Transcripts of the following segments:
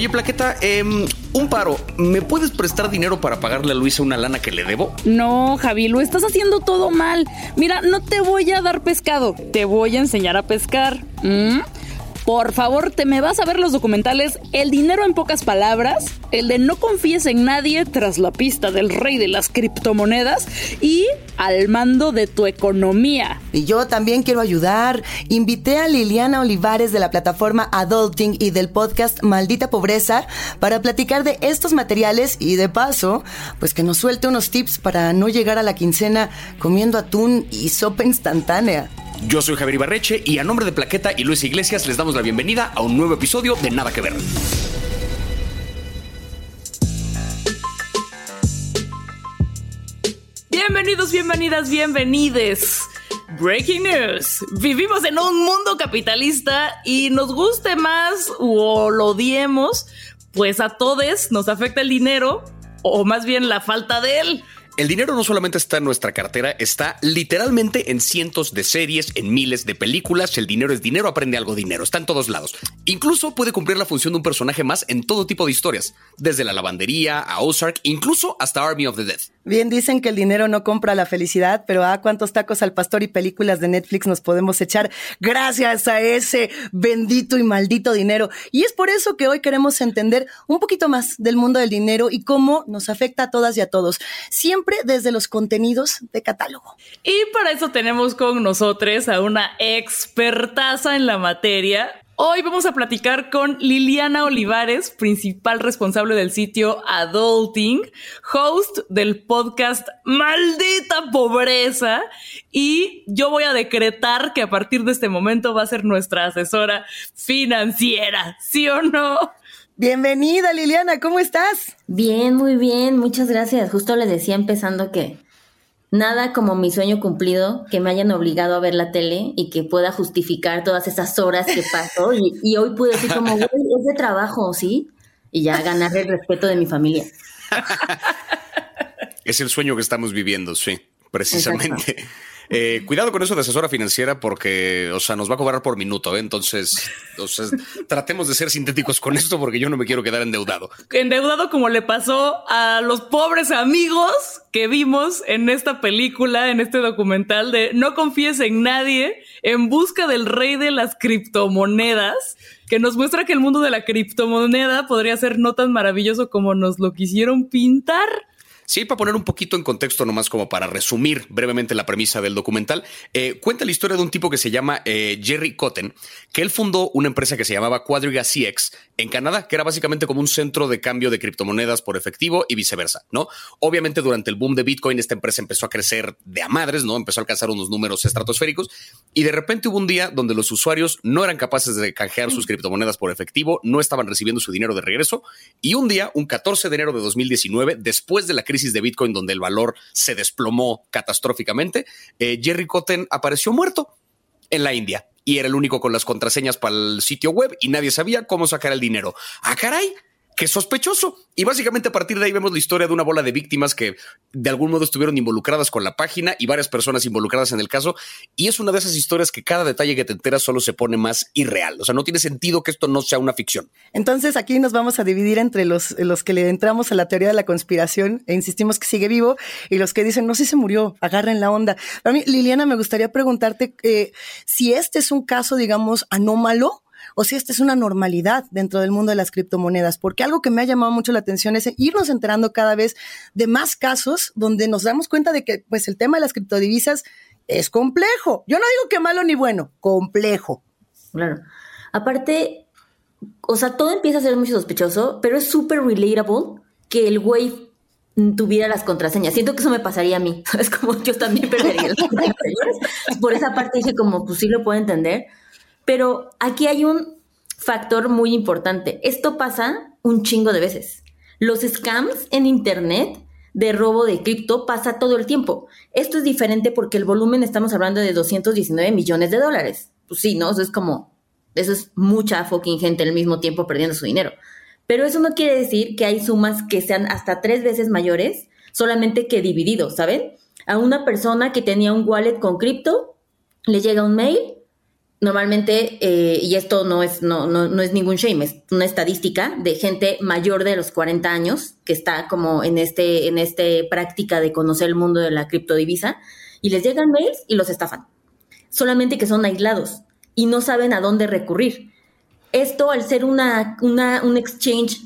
Oye, Plaqueta, em, un paro. ¿Me puedes prestar dinero para pagarle a Luisa una lana que le debo? No, Javi, lo estás haciendo todo mal. Mira, no te voy a dar pescado, te voy a enseñar a pescar. ¿Mm? Por favor, te me vas a ver los documentales El dinero en pocas palabras, el de No confíes en nadie tras la pista del rey de las criptomonedas y Al mando de tu economía. Y yo también quiero ayudar. Invité a Liliana Olivares de la plataforma Adulting y del podcast Maldita Pobreza para platicar de estos materiales y de paso, pues que nos suelte unos tips para no llegar a la quincena comiendo atún y sopa instantánea. Yo soy Javier Ibarreche y a nombre de Plaqueta y Luis Iglesias les damos la bienvenida a un nuevo episodio de Nada que Ver. Bienvenidos, bienvenidas, bienvenides. Breaking news. Vivimos en un mundo capitalista y nos guste más o lo odiemos, pues a todos nos afecta el dinero o más bien la falta de él. El dinero no solamente está en nuestra cartera, está literalmente en cientos de series, en miles de películas. El dinero es dinero, aprende algo dinero, está en todos lados. Incluso puede cumplir la función de un personaje más en todo tipo de historias, desde la lavandería a Ozark, incluso hasta Army of the Dead. Bien dicen que el dinero no compra la felicidad, pero ah, cuántos tacos al pastor y películas de Netflix nos podemos echar gracias a ese bendito y maldito dinero. Y es por eso que hoy queremos entender un poquito más del mundo del dinero y cómo nos afecta a todas y a todos, siempre desde los contenidos de catálogo. Y para eso tenemos con nosotros a una expertaza en la materia, Hoy vamos a platicar con Liliana Olivares, principal responsable del sitio Adulting, host del podcast Maldita Pobreza. Y yo voy a decretar que a partir de este momento va a ser nuestra asesora financiera, ¿sí o no? Bienvenida Liliana, ¿cómo estás? Bien, muy bien, muchas gracias. Justo le decía empezando que Nada como mi sueño cumplido, que me hayan obligado a ver la tele y que pueda justificar todas esas horas que paso. Y, hoy pude decir como, güey, es de trabajo, ¿sí? Y ya ganar el respeto de mi familia. es el sueño que estamos viviendo, sí, precisamente. Eh, cuidado con eso de asesora financiera porque, o sea, nos va a cobrar por minuto. ¿eh? Entonces, o sea, tratemos de ser sintéticos con esto porque yo no me quiero quedar endeudado. Endeudado como le pasó a los pobres amigos que vimos en esta película, en este documental de No confíes en nadie en busca del rey de las criptomonedas que nos muestra que el mundo de la criptomoneda podría ser no tan maravilloso como nos lo quisieron pintar. Sí, para poner un poquito en contexto, nomás como para resumir brevemente la premisa del documental, eh, cuenta la historia de un tipo que se llama eh, Jerry Cotton, que él fundó una empresa que se llamaba Quadriga CX en Canadá, que era básicamente como un centro de cambio de criptomonedas por efectivo y viceversa, ¿no? Obviamente durante el boom de Bitcoin esta empresa empezó a crecer de a madres, ¿no? Empezó a alcanzar unos números estratosféricos y de repente hubo un día donde los usuarios no eran capaces de canjear sus criptomonedas por efectivo, no estaban recibiendo su dinero de regreso y un día, un 14 de enero de 2019, después de la crisis de Bitcoin donde el valor se desplomó catastróficamente, eh, Jerry Cotten apareció muerto en la India y era el único con las contraseñas para el sitio web y nadie sabía cómo sacar el dinero. ¡Ah, caray! ¡Qué sospechoso! Y básicamente a partir de ahí vemos la historia de una bola de víctimas que de algún modo estuvieron involucradas con la página y varias personas involucradas en el caso. Y es una de esas historias que cada detalle que te enteras solo se pone más irreal. O sea, no tiene sentido que esto no sea una ficción. Entonces aquí nos vamos a dividir entre los, los que le entramos a la teoría de la conspiración e insistimos que sigue vivo y los que dicen, no, si se murió, agarren la onda. A mí, Liliana, me gustaría preguntarte eh, si este es un caso, digamos, anómalo o si esta es una normalidad dentro del mundo de las criptomonedas, porque algo que me ha llamado mucho la atención es irnos enterando cada vez de más casos donde nos damos cuenta de que pues el tema de las criptodivisas es complejo. Yo no digo que malo ni bueno, complejo. Claro. Aparte, o sea, todo empieza a ser muy sospechoso, pero es súper relatable que el güey tuviera las contraseñas. Siento que eso me pasaría a mí. Es como yo también perdería las contraseñas. Por esa parte dije como, pues sí lo puedo entender. Pero aquí hay un factor muy importante. Esto pasa un chingo de veces. Los scams en Internet de robo de cripto pasa todo el tiempo. Esto es diferente porque el volumen estamos hablando de 219 millones de dólares. Pues sí, ¿no? Eso es como, eso es mucha fucking gente al mismo tiempo perdiendo su dinero. Pero eso no quiere decir que hay sumas que sean hasta tres veces mayores, solamente que divididos, ¿saben? A una persona que tenía un wallet con cripto, le llega un mail normalmente, eh, y esto no es, no, no, no, es ningún shame, es una estadística de gente mayor de los 40 años que está como en este, en este práctica de conocer el mundo de la criptodivisa y les llegan mails y los estafan. Solamente que son aislados y no saben a dónde recurrir. Esto al ser una, una un exchange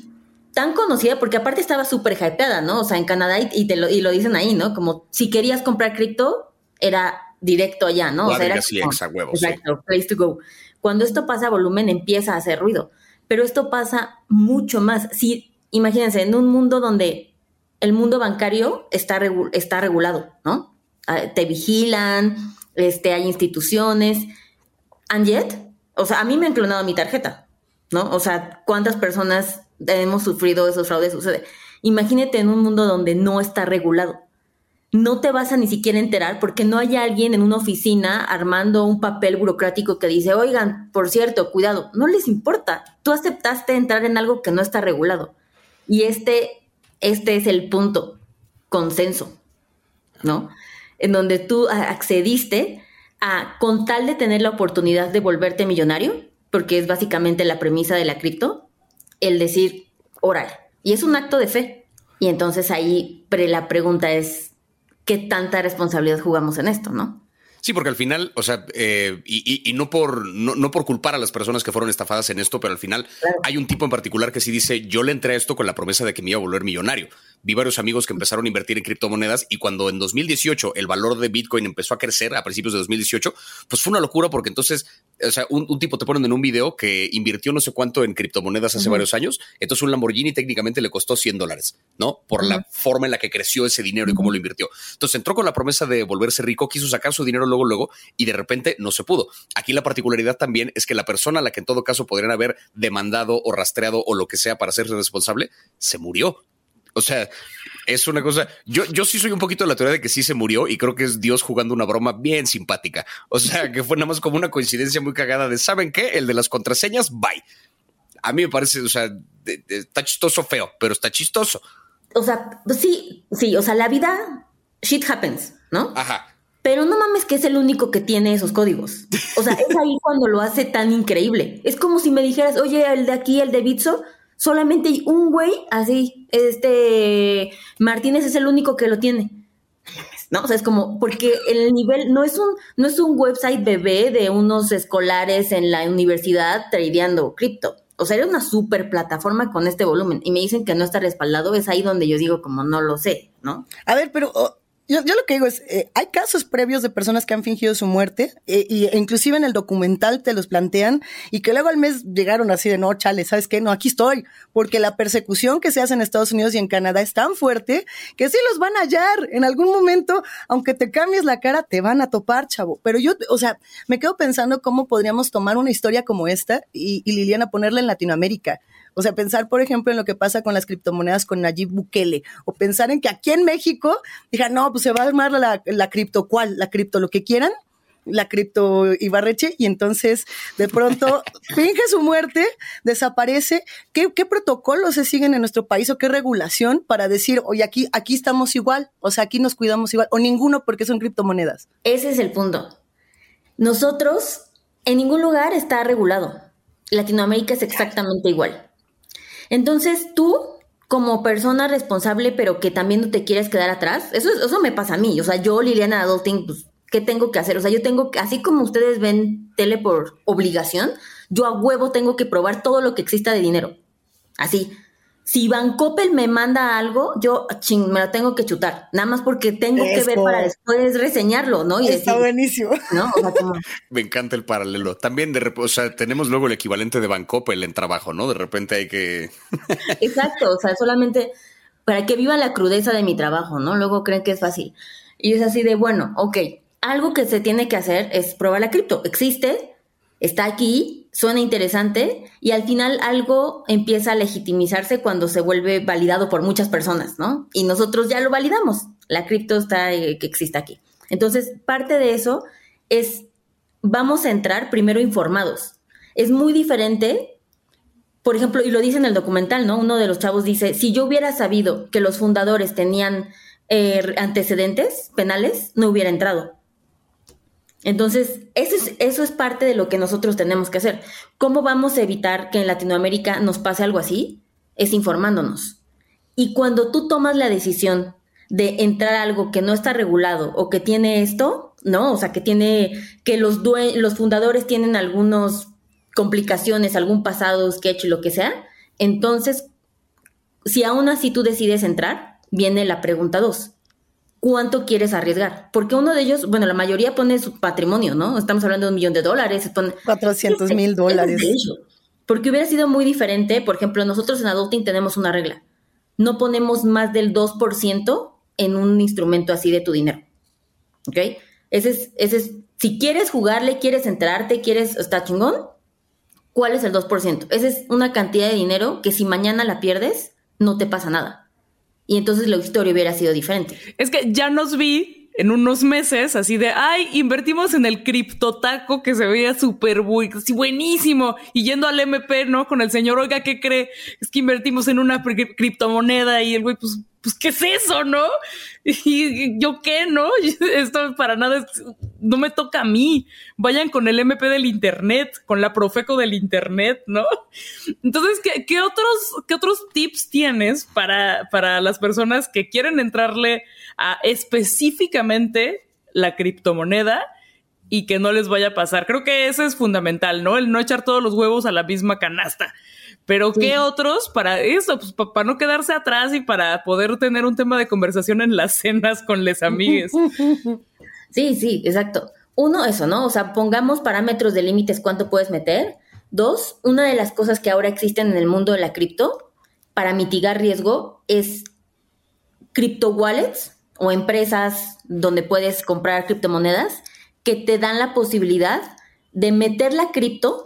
tan conocida, porque aparte estaba súper hypeada, ¿no? O sea, en Canadá y, te lo, y lo dicen ahí, ¿no? Como si querías comprar cripto, era directo allá, ¿no? O sea, era exacto, place to go. Cuando esto pasa, volumen empieza a hacer ruido. Pero esto pasa mucho más. Si, imagínense, en un mundo donde el mundo bancario está, está regulado, ¿no? Ah, te vigilan, este, hay instituciones. And yet, o sea, a mí me han clonado mi tarjeta, ¿no? O sea, ¿cuántas personas hemos sufrido esos fraudes? Sucede. Imagínate en un mundo donde no está regulado no te vas a ni siquiera enterar porque no hay alguien en una oficina armando un papel burocrático que dice, oigan, por cierto, cuidado, no les importa. Tú aceptaste entrar en algo que no está regulado. Y este, este es el punto, consenso, ¿no? En donde tú accediste a, con tal de tener la oportunidad de volverte millonario, porque es básicamente la premisa de la cripto, el decir, oral. Y es un acto de fe. Y entonces ahí la pregunta es, qué tanta responsabilidad jugamos en esto, ¿no? Sí, porque al final, o sea, eh, y, no, por, no, por culpar a las personas que fueron estafadas en esto, pero al final hay un tipo en particular que sí dice, yo le entré a esto con la promesa de que me iba a volver millonario. Vi varios amigos que empezaron a invertir en criptomonedas y cuando en 2018 el valor de Bitcoin empezó a crecer a principios de 2018, pues fue una locura porque entonces o sea, un, tipo te ponen en un video que invirtió no sé cuánto en criptomonedas hace varios años, entonces un Lamborghini técnicamente le costó 100 dólares, ¿no? Por la forma en la que creció ese dinero y cómo lo invirtió. Entonces entró con la promesa de volverse rico, quiso sacar su dinero luego, luego, y de repente no se pudo. Aquí la particularidad también es que la persona a la que en todo caso podrían haber demandado o rastreado o lo que sea para hacerse responsable, se murió. O sea, es una cosa. Yo, yo sí soy un poquito de la teoría de que sí se murió y creo que es Dios jugando una broma bien simpática. O sea, que fue nada más como una coincidencia muy cagada de, ¿saben qué? El de las contraseñas, bye. A mí me parece, o sea, está chistoso feo, pero está chistoso. O sea, sí, sí, o sea, la vida, shit happens, ¿no? Ajá. Pero no mames que es el único que tiene esos códigos. O sea, es ahí cuando lo hace tan increíble. Es como si me dijeras, oye, el de aquí, el de Bitso, solamente hay un güey así, este Martínez es el único que lo tiene. ¿No? O sea, es como, porque el nivel no es un, no es un website bebé de unos escolares en la universidad tradeando cripto. O sea, era una super plataforma con este volumen. Y me dicen que no está respaldado, es ahí donde yo digo como no lo sé, ¿no? A ver, pero yo, yo, lo que digo es, eh, hay casos previos de personas que han fingido su muerte, eh, y, e inclusive en el documental te los plantean, y que luego al mes llegaron así de, no, chale, ¿sabes qué? No, aquí estoy, porque la persecución que se hace en Estados Unidos y en Canadá es tan fuerte que sí los van a hallar en algún momento, aunque te cambies la cara, te van a topar, chavo. Pero yo, o sea, me quedo pensando cómo podríamos tomar una historia como esta y, y Liliana ponerla en Latinoamérica. O sea, pensar, por ejemplo, en lo que pasa con las criptomonedas con Nayib Bukele, o pensar en que aquí en México, digan, no, pues se va a armar la, la cripto, ¿cuál? La cripto, lo que quieran, la cripto Ibarreche y entonces de pronto finge su muerte, desaparece. ¿Qué, ¿Qué, protocolos se siguen en nuestro país o qué regulación para decir, oye, aquí, aquí estamos igual, o sea, aquí nos cuidamos igual, o ninguno porque son criptomonedas? Ese es el punto. Nosotros, en ningún lugar está regulado. Latinoamérica es exactamente igual. Entonces tú, como persona responsable, pero que también no te quieres quedar atrás, eso, eso me pasa a mí. O sea, yo, Liliana Adulting, pues, ¿qué tengo que hacer? O sea, yo tengo que, así como ustedes ven tele por obligación, yo a huevo tengo que probar todo lo que exista de dinero. Así si Van Coppel me manda algo, yo ching, me la tengo que chutar, nada más porque tengo que ver para después reseñarlo, ¿no? Y Está buenísimo. ¿no? me encanta el paralelo. También de o sea, tenemos luego el equivalente de Van Coppel en trabajo, ¿no? De repente hay que Exacto, o sea, solamente para que viva la crudeza de mi trabajo, ¿no? Luego creen que es fácil. Y es así de, bueno, ok, algo que se tiene que hacer es probar la cripto. Existe, está aquí, suena interesante y al final algo empieza a legitimizarse cuando se vuelve validado por muchas personas, ¿no? Y nosotros ya lo validamos. La cripto está eh, que existe aquí. Entonces, parte de eso es vamos a entrar primero informados. Es muy diferente, por ejemplo, y lo dice en el documental, ¿no? Uno de los chavos dice, si yo hubiera sabido que los fundadores tenían eh, antecedentes penales, no hubiera entrado. Entonces, eso es, eso es parte de lo que nosotros tenemos que hacer. ¿Cómo vamos a evitar que en Latinoamérica nos pase algo así? Es informándonos. Y cuando tú tomas la decisión de entrar a algo que no está regulado o que tiene esto, ¿no? O sea, que tiene, que los, los fundadores tienen algunas complicaciones, algún pasado sketch, lo que sea, entonces, si aún así tú decides entrar, viene la pregunta dos. ¿Cuánto quieres arriesgar? Porque uno de ellos, bueno, la mayoría pone su patrimonio, ¿no? Estamos hablando de un millón de dólares. Pone, 400 mil dólares. Porque hubiera sido muy diferente, por ejemplo, nosotros en Adulting tenemos una regla. No ponemos más del 2% en un instrumento así de tu dinero. ¿Ok? Ese es, ese es, si quieres jugarle, quieres enterarte, quieres, está chingón, ¿cuál es el 2%? Esa es una cantidad de dinero que si mañana la pierdes, no te pasa nada. Y entonces la historia hubiera sido diferente. Es que ya nos vi en unos meses, así de, ay, invertimos en el criptotaco que se veía súper buenísimo. Y yendo al MP, ¿no? Con el señor, oiga, ¿qué cree? Es que invertimos en una criptomoneda y el güey, pues, pues, ¿qué es eso, no? Y yo qué, ¿no? Esto para nada no me toca a mí. Vayan con el MP del Internet, con la Profeco del Internet, ¿no? Entonces, ¿qué, otros, qué otros tips tienes para, para las personas que quieren entrarle a específicamente la criptomoneda? y que no les vaya a pasar. Creo que eso es fundamental, ¿no? El no echar todos los huevos a la misma canasta. Pero ¿qué otros para eso? Pues para no quedarse atrás y para poder tener un tema de conversación en las cenas con les amigues. Sí, sí, exacto. Uno, eso, ¿no? O sea, pongamos parámetros de límites cuánto puedes meter. Dos, una de las cosas que ahora existen en el mundo de la cripto para mitigar riesgo es cripto wallets o empresas donde puedes comprar criptomonedas que te dan la posibilidad de meter la cripto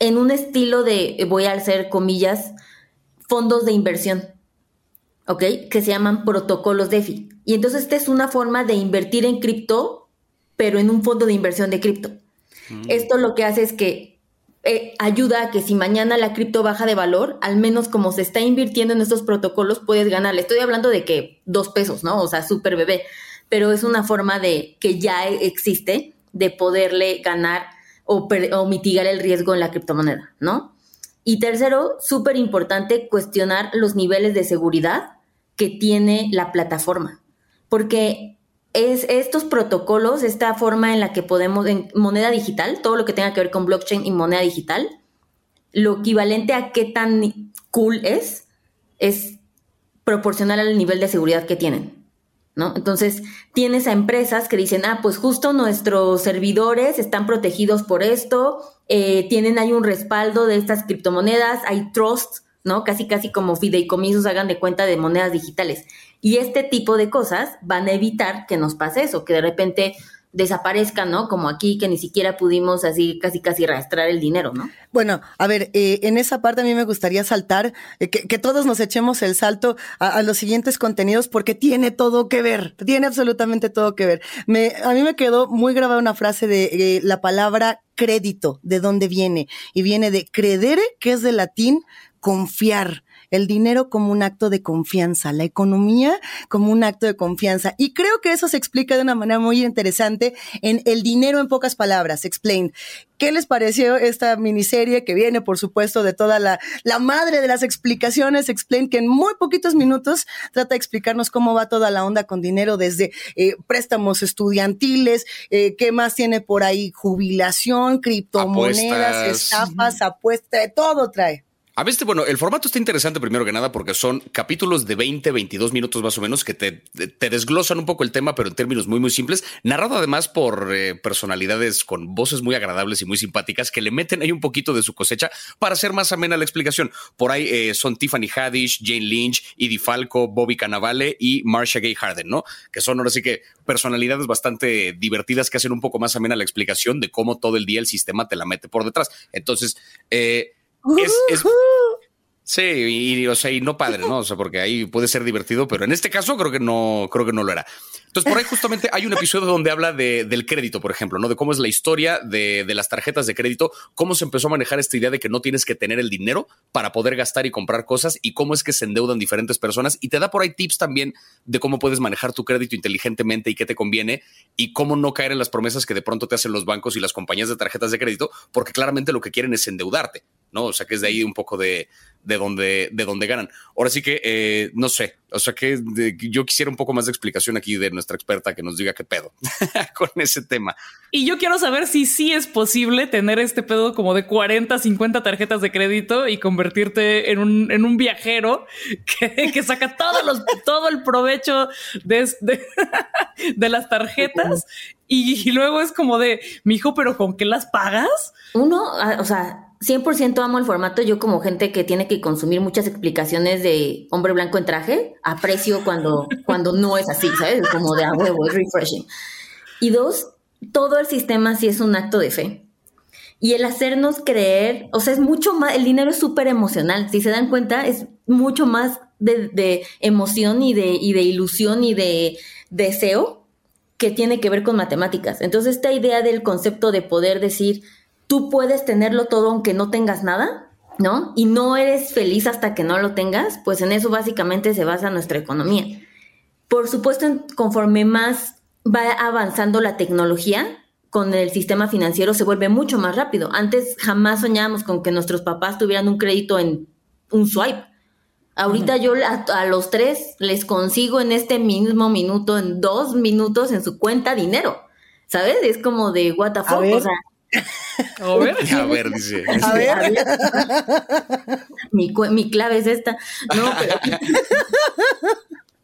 en un estilo de, voy a hacer comillas, fondos de inversión, ¿ok? Que se llaman protocolos DeFi. Y entonces esta es una forma de invertir en cripto, pero en un fondo de inversión de cripto. Mm. Esto lo que hace es que eh, ayuda a que si mañana la cripto baja de valor, al menos como se está invirtiendo en estos protocolos, puedes ganar. Le estoy hablando de que dos pesos, ¿no? O sea, súper bebé. Pero es una forma de que ya existe de poderle ganar o, mitigar el riesgo en la criptomoneda, ¿no? Y tercero, súper importante, cuestionar los niveles de seguridad que tiene la plataforma. Porque es estos protocolos, esta forma en la que podemos, en moneda digital, todo lo que tenga que ver con blockchain y moneda digital, lo equivalente a qué tan cool es, es proporcional al nivel de seguridad que tienen. ¿No? Entonces, tienes a empresas que dicen, ah, pues justo nuestros servidores están protegidos por esto, eh, tienen ahí un respaldo de estas criptomonedas, hay trust, ¿no? Casi, casi como fideicomisos hagan de cuenta de monedas digitales. Y este tipo de cosas van a evitar que nos pase eso, que de repente desaparezcan, ¿no? Como aquí que ni siquiera pudimos así casi casi arrastrar el dinero, ¿no? Bueno, a ver, eh, en esa parte a mí me gustaría saltar, eh, que, todos nos echemos el salto a, los siguientes contenidos porque tiene todo que ver, tiene absolutamente todo que ver. Me, a mí me quedó muy grabada una frase de eh, la palabra crédito, de dónde viene, y viene de credere, que es de latín confiar el dinero como un acto de confianza, la economía como un acto de confianza. Y creo que eso se explica de una manera muy interesante en El dinero en pocas palabras, Explain. ¿Qué les pareció esta miniserie que viene, por supuesto, de toda la, la madre de las explicaciones, Explain, que en muy poquitos minutos trata de explicarnos cómo va toda la onda con dinero desde eh, préstamos estudiantiles, eh, qué más tiene por ahí, jubilación, criptomonedas, estafas, apuestas, todo trae. A veces, bueno, el formato está interesante primero que nada porque son capítulos de 20, 22 minutos más o menos que te, desglosan un poco el tema, pero en términos muy, muy simples. Narrado además por eh, personalidades con voces muy agradables y muy simpáticas que le meten ahí un poquito de su cosecha para hacer más amena la explicación. Por ahí eh, son Tiffany Haddish, Jane Lynch, Edie Falco, Bobby Cannavale y Marcia Gay Harden, ¿no? Que son ahora sí que personalidades bastante divertidas que hacen un poco más amena la explicación de cómo todo el día el sistema te la mete por detrás. Entonces, eh, es, Sí, y, o sea, y no padre, ¿no? O sea, porque ahí puede ser divertido, pero en este caso creo que no, creo que no lo era. Entonces, por ahí justamente hay un episodio donde habla de, del crédito, por ejemplo, ¿no? De cómo es la historia de, de, las tarjetas de crédito, cómo se empezó a manejar esta idea de que no tienes que tener el dinero para poder gastar y comprar cosas y cómo es que se endeudan diferentes personas. Y te da por ahí tips también de cómo puedes manejar tu crédito inteligentemente y qué te conviene y cómo no caer en las promesas que de pronto te hacen los bancos y las compañías de tarjetas de crédito, porque claramente lo que quieren es endeudarte, ¿no? O sea, que es de ahí un poco de, de donde, de donde ganan. Ahora sí que, eh, no sé, o sea que yo quisiera un poco más de explicación aquí de nuestra experta que nos diga qué pedo con ese tema. Y yo quiero saber si sí es posible tener este pedo como de 40, 50 tarjetas de crédito y convertirte en un, en un viajero que, que saca todos los, todo el provecho de, de, de las tarjetas y, y, luego es como de, mi hijo, pero ¿con qué las pagas? Uno, o sea, 100% amo el formato. Yo como gente que tiene que consumir muchas explicaciones de hombre blanco en traje, aprecio cuando, cuando no es así, ¿sabes? Como de a huevo, es refreshing. Y dos, todo el sistema sí es un acto de fe. Y el hacernos creer, o sea, es mucho más, el dinero es súper emocional. Si se dan cuenta, es mucho más de, de, emoción y de, y de ilusión y de deseo que tiene que ver con matemáticas. Entonces, esta idea del concepto de poder decir, tú puedes tenerlo todo aunque no tengas nada, ¿no? Y no eres feliz hasta que no lo tengas, pues en eso básicamente se basa nuestra economía. Por supuesto, conforme más va avanzando la tecnología, con el sistema financiero se vuelve mucho más rápido. Antes jamás soñábamos con que nuestros papás tuvieran un crédito en un swipe. Ahorita yo a, a, los tres les consigo en este mismo minuto, en dos minutos en su cuenta dinero. ¿Sabes? Es como de what the fuck. O sea, a ver. A ver, dice. A ver. mi, mi, clave es esta. No, pero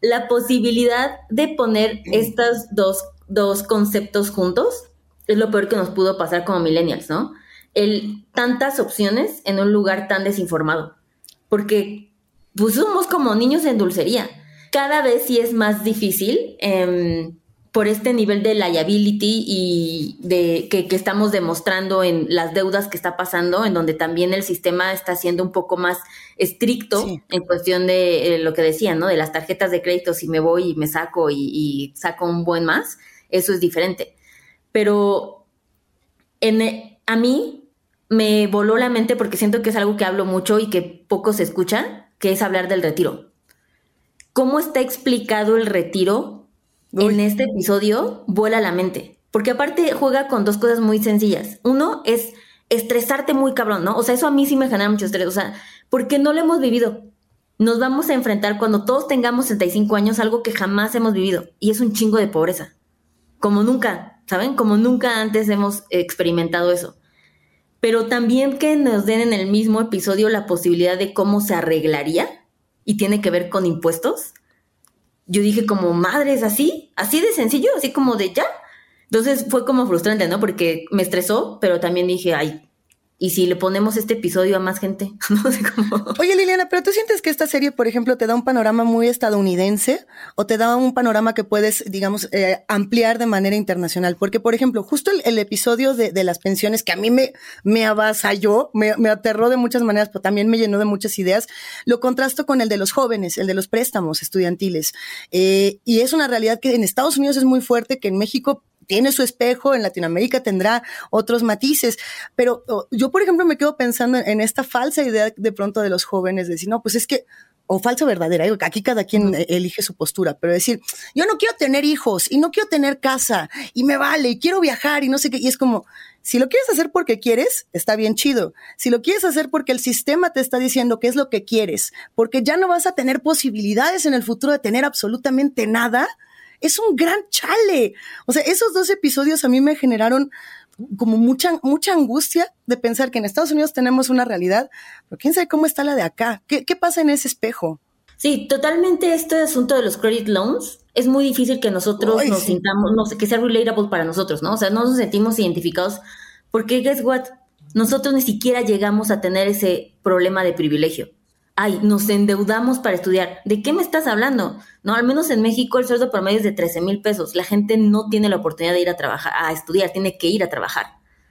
la posibilidad de poner estos dos, dos conceptos juntos es lo peor que nos pudo pasar como millennials, ¿no? El tantas opciones en un lugar tan desinformado. Porque pues somos como niños en dulcería. Cada vez sí es más difícil. Eh, por este nivel de liability y de que, que, estamos demostrando en las deudas que está pasando, en donde también el sistema está siendo un poco más estricto sí. en cuestión de eh, lo que decían, ¿no? De las tarjetas de crédito, si me voy y me saco y, y saco un buen más, eso es diferente. Pero en, a mí me voló la mente porque siento que es algo que hablo mucho y que poco se escucha, que es hablar del retiro. ¿Cómo está explicado el retiro En este episodio vuela la mente. Porque aparte juega con dos cosas muy sencillas. Uno es estresarte muy cabrón, ¿no? O sea, eso a mí sí me genera mucho estrés. O sea, porque no lo hemos vivido. Nos vamos a enfrentar cuando todos tengamos 65 años algo que jamás hemos vivido. Y es un chingo de pobreza. Como nunca, ¿saben? Como nunca antes hemos experimentado eso. Pero también que nos den en el mismo episodio la posibilidad de cómo se arreglaría. Y tiene que ver con impuestos yo dije como, madres, así, así de sencillo, así como de ya. Entonces fue como frustrante, ¿no? Porque me estresó, pero también dije, ay, ¿y si le ponemos este episodio a más gente? no sé cómo. Oye, Liliana, pero tú sientes que esta serie, por ejemplo, te da un panorama muy estadounidense o te da un panorama que puedes, digamos, eh, ampliar de manera internacional? Porque, por ejemplo, justo el, episodio de, de, las pensiones que a mí me, me avasalló, me, me aterró de muchas maneras, pero también me llenó de muchas ideas, lo contrasto con el de los jóvenes, el de los préstamos estudiantiles. Eh, y es una realidad que en Estados Unidos es muy fuerte, que en México tiene su espejo, en Latinoamérica tendrá otros matices, pero yo, por ejemplo, me quedo pensando en esta falsa idea de pronto de los jóvenes, de decir, no, pues es que, o falsa verdadera, aquí cada quien elige su postura, pero decir, yo no quiero tener hijos y no quiero tener casa y me vale y quiero viajar y no sé qué, y es como, si lo quieres hacer porque quieres, está bien chido. Si lo quieres hacer porque el sistema te está diciendo qué es lo que quieres, porque ya no vas a tener posibilidades en el futuro de tener absolutamente nada, es un gran chale. O sea, esos dos episodios a mí me generaron como mucha, mucha angustia de pensar que en Estados Unidos tenemos una realidad, pero quién sabe cómo está la de acá. ¿Qué, qué pasa en ese espejo? Sí, totalmente este asunto de los credit loans es muy difícil que nosotros Ay, nos sí. sintamos, no sé, que sea relatable para nosotros, ¿no? O sea, no nos sentimos identificados porque, guess what? Nosotros ni siquiera llegamos a tener ese problema de privilegio ay, nos endeudamos para estudiar. ¿De qué me estás hablando? No, al menos en México el sueldo promedio es de 13 mil pesos. La gente no tiene la oportunidad de ir a trabajar, a estudiar, tiene que ir a trabajar,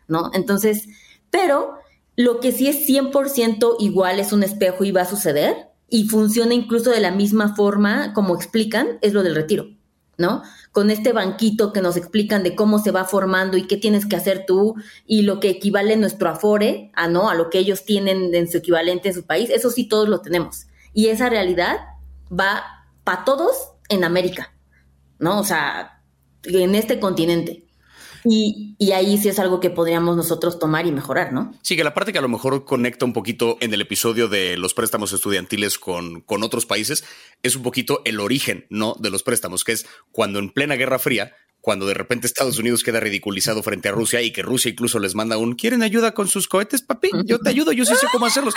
¿no? Entonces, pero Lo que sí es 100% igual es un espejo y va a suceder y funciona incluso de la misma forma como explican es lo del retiro, ¿no? Con este banquito que nos explican de cómo se va formando y qué tienes que hacer tú y lo que equivale nuestro afore a no a lo que ellos tienen en su equivalente en su país, eso sí todos lo tenemos. Y esa realidad va para todos en América, ¿no? O sea, en este continente. Y, ahí sí es algo que podríamos nosotros tomar y mejorar, ¿no? Sí, que la parte que a lo mejor conecta un poquito en el episodio de los préstamos estudiantiles con, con otros países es un poquito el origen, ¿no? De los préstamos, que es cuando en plena Guerra Fría cuando de repente Estados Unidos queda ridiculizado frente a Rusia y que Rusia incluso les manda un ¿quieren ayuda con sus cohetes, papi? Yo te ayudo, yo sí sé cómo hacerlos.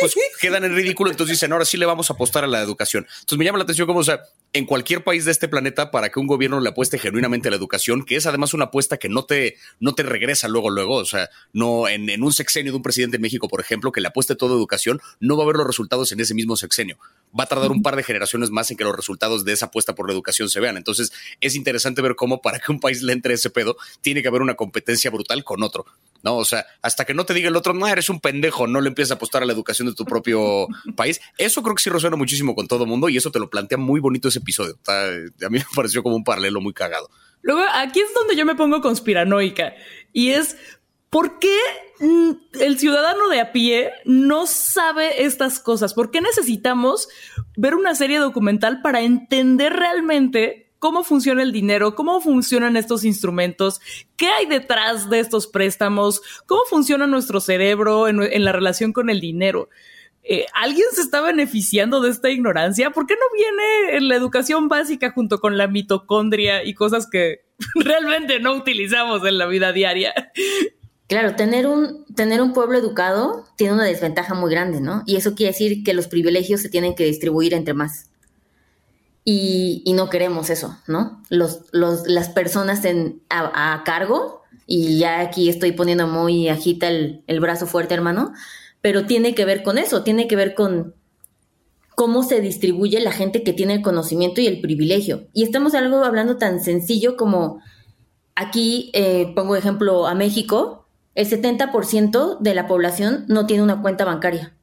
Pues quedan en ridículo, entonces dicen, ahora sí le vamos a apostar a la educación. Entonces me llama la atención como, o sea, en cualquier país de este planeta, para que un gobierno le apueste genuinamente a la educación, que es además una apuesta que no te, no te regresa luego, luego, o sea, no en, en un sexenio de un presidente de México, por ejemplo, que le apueste todo a educación, no va a haber los resultados en ese mismo sexenio. Va a tardar un par de generaciones más en que los resultados de esa apuesta por la educación se vean. Entonces es interesante ver cómo para que un país le entre ese pedo, tiene que haber una competencia brutal con otro. No, o sea, hasta que no te diga el otro, no, eres un pendejo, no le empiezas a apostar a la educación de tu propio país. Eso creo que sí resuena muchísimo con todo el mundo y eso te lo plantea muy bonito ese episodio. a mí me pareció como un paralelo muy cagado. Luego, aquí es donde yo me pongo conspiranoica y es ¿por qué el ciudadano de a pie no sabe estas cosas? ¿Por qué necesitamos ver una serie documental para entender realmente cómo funciona el dinero, cómo funcionan estos instrumentos, qué hay detrás de estos préstamos, cómo funciona nuestro cerebro en, la relación con el dinero. Eh, ¿Alguien se está beneficiando de esta ignorancia? ¿Por qué no viene en la educación básica junto con la mitocondria y cosas que realmente no utilizamos en la vida diaria? Claro, tener un, tener un pueblo educado tiene una desventaja muy grande, ¿no? Y eso quiere decir que los privilegios se tienen que distribuir entre más. Y, no queremos eso, ¿no? Los, los, las personas a, cargo, y ya aquí estoy poniendo muy agita el, el brazo fuerte, hermano, pero tiene que ver con eso, tiene que ver con cómo se distribuye la gente que tiene el conocimiento y el privilegio. Y estamos algo hablando tan sencillo como aquí, eh, pongo ejemplo a México, el 70% de la población no tiene una cuenta bancaria.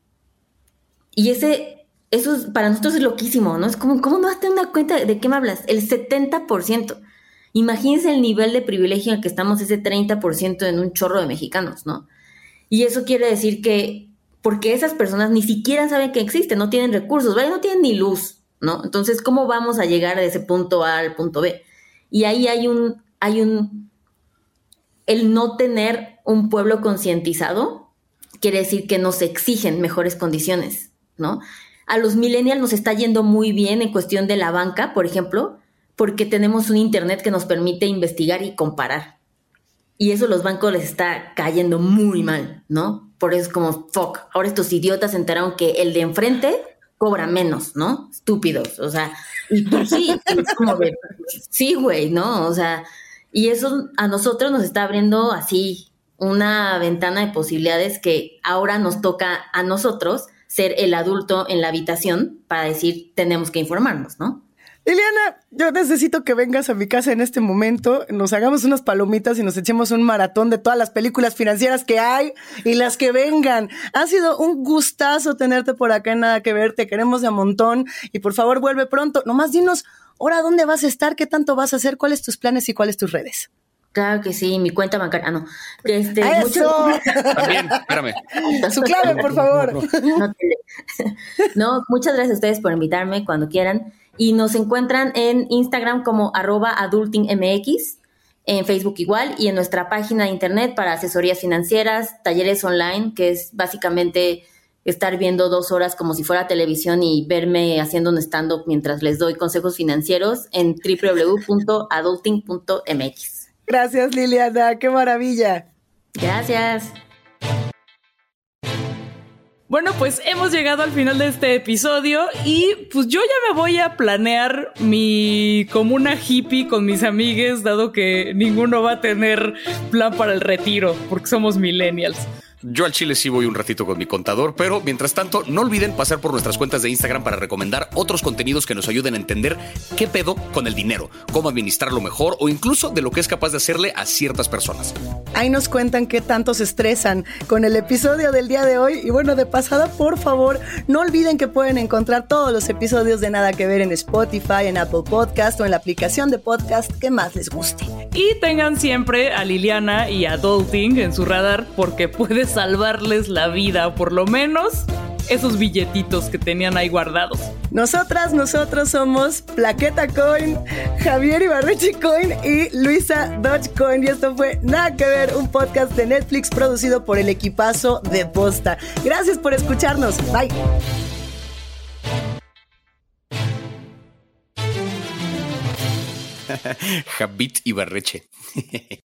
Y ese eso para nosotros es loquísimo, ¿no? Es como, ¿cómo no vas a tener una cuenta? ¿De qué me hablas? El 70%. Imagínense el nivel de privilegio en el que estamos ese 30% en un chorro de mexicanos, ¿no? Y eso quiere decir que, porque esas personas ni siquiera saben que existe, no tienen recursos. No tienen ni luz, ¿no? Entonces, ¿cómo vamos a llegar de ese punto A al punto B? Y ahí hay un, hay un, el no tener un pueblo concientizado quiere decir que nos exigen mejores condiciones, ¿no? A los millennials nos está yendo muy bien en cuestión de la banca, por ejemplo, porque tenemos un Internet que nos permite investigar y comparar. Y eso los bancos les está cayendo muy mal, ¿no? Por eso es como, fuck, ahora estos idiotas se enteraron que el de enfrente cobra menos, ¿no? Estúpidos, o sea, y pues sí, güey, ¿no? O sea, y eso a nosotros nos está abriendo así una ventana de posibilidades que ahora nos toca a nosotros ser el adulto en la habitación para decir tenemos que informarnos, ¿no? Liliana, yo necesito que vengas a mi casa en este momento, nos hagamos unas palomitas y nos echemos un maratón de todas las películas financieras que hay y las que vengan. Ha sido un gustazo tenerte por acá Nada que Ver, te queremos de a montón y por favor vuelve pronto. Nomás dinos, ahora dónde vas a estar, qué tanto vas a hacer, cuáles tus planes y cuáles tus redes. Claro que sí, mi cuenta bancaria. Ah, no. Este, Eso. También, espérame. Su clave, por favor. No, muchas gracias a ustedes por invitarme cuando quieran. Y nos encuentran en Instagram como arroba adultingmx, en Facebook igual, y en nuestra página de internet para asesorías financieras, talleres online, que es básicamente estar viendo dos horas como si fuera televisión y verme haciendo un stand-up mientras les doy consejos financieros en www.adulting.mx. Gracias, Liliana. Qué maravilla. Gracias. Bueno, pues hemos llegado al final de este episodio y pues yo ya me voy a planear mi comuna hippie con mis amigues, dado que ninguno va a tener plan para el retiro, porque somos millennials. Yo al chile sí voy un ratito con mi contador, pero mientras tanto, no olviden pasar por nuestras cuentas de Instagram para recomendar otros contenidos que nos ayuden a entender qué pedo con el dinero, cómo administrarlo mejor o incluso de lo que es capaz de hacerle a ciertas personas. Ahí nos cuentan qué tanto se estresan con el episodio del día de hoy. Y bueno, de pasada, por favor, no olviden que pueden encontrar todos los episodios de Nada que Ver en Spotify, en Apple Podcast o en la aplicación de podcast que más les guste. Y tengan siempre a Liliana y a Adulting en su radar porque puede salvarles la vida, por lo menos esos billetitos que tenían ahí guardados. Nosotras, nosotros somos Plaqueta Coin, Javier Ibarrechi Coin y Luisa Coin Y esto fue Nada que ver, un podcast de Netflix producido por el equipazo de Posta. Gracias por escucharnos. Bye. Javit Ibarreche.